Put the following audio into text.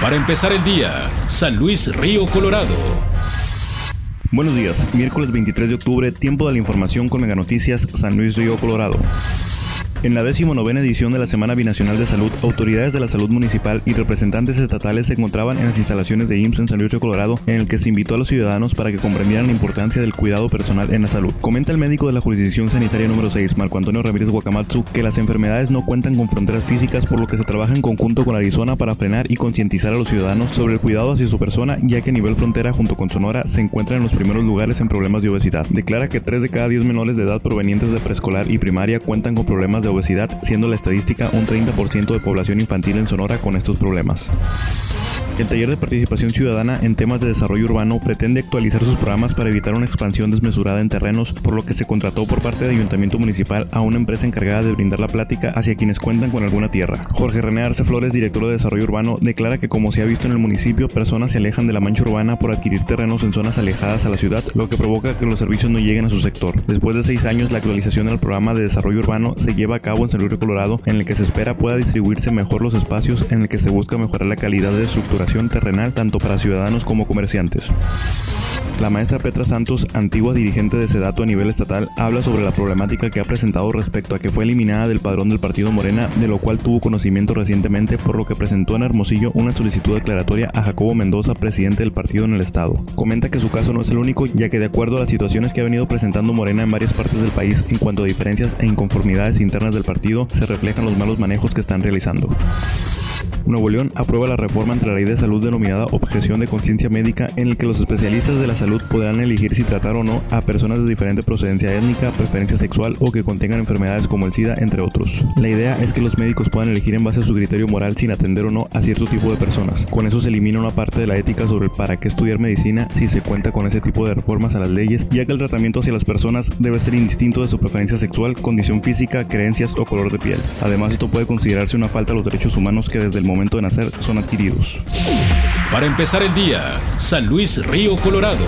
Para empezar el día, San Luis Río Colorado. Buenos días, miércoles 23 de octubre, tiempo de la información con Mega Noticias San Luis Río Colorado. En la decimonovena edición de la Semana Binacional de Salud, autoridades de la salud municipal y representantes estatales se encontraban en las instalaciones de IMSS en San Luis Colorado, en el que se invitó a los ciudadanos para que comprendieran la importancia del cuidado personal en la salud. Comenta el médico de la jurisdicción sanitaria número 6, Marco Antonio Ramírez Guacamatsu, que las enfermedades no cuentan con fronteras físicas, por lo que se trabaja en conjunto con Arizona para frenar y concientizar a los ciudadanos sobre el cuidado hacia su persona, ya que a nivel frontera junto con Sonora se encuentran en los primeros lugares en problemas de obesidad. Declara que 3 de cada 10 menores de edad provenientes de preescolar y primaria cuentan con problemas de obesidad, siendo la estadística un 30% de población infantil en Sonora con estos problemas. El taller de participación ciudadana en temas de desarrollo urbano pretende actualizar sus programas para evitar una expansión desmesurada en terrenos, por lo que se contrató por parte del Ayuntamiento Municipal a una empresa encargada de brindar la plática hacia quienes cuentan con alguna tierra. Jorge René Arce Flores, director de Desarrollo Urbano, declara que como se ha visto en el municipio, personas se alejan de la mancha urbana por adquirir terrenos en zonas alejadas a la ciudad, lo que provoca que los servicios no lleguen a su sector. Después de seis años, la actualización del programa de desarrollo urbano se lleva a cabo en San Luis Colorado, en el que se espera pueda distribuirse mejor los espacios en el que se busca mejorar la calidad de estructuración terrenal tanto para ciudadanos como comerciantes. La maestra Petra Santos, antigua dirigente de Sedato a nivel estatal, habla sobre la problemática que ha presentado respecto a que fue eliminada del padrón del partido Morena, de lo cual tuvo conocimiento recientemente, por lo que presentó en Hermosillo una solicitud declaratoria a Jacobo Mendoza, presidente del partido en el estado. Comenta que su caso no es el único, ya que de acuerdo a las situaciones que ha venido presentando Morena en varias partes del país en cuanto a diferencias e inconformidades internas del partido, se reflejan los malos manejos que están realizando. Nuevo León aprueba la reforma entre la ley de salud denominada objeción de conciencia médica en el que los especialistas de la salud podrán elegir si tratar o no a personas de diferente procedencia étnica, preferencia sexual o que contengan enfermedades como el SIDA, entre otros. La idea es que los médicos puedan elegir en base a su criterio moral sin atender o no a cierto tipo de personas. Con eso se elimina una parte de la ética sobre el para qué estudiar medicina si se cuenta con ese tipo de reformas a las leyes, ya que el tratamiento hacia las personas debe ser indistinto de su preferencia sexual, condición física, creencias o color de piel. Además, esto puede considerarse una falta a los derechos humanos que desde el momento momento de nacer son adquiridos. Para empezar el día, San Luis Río Colorado.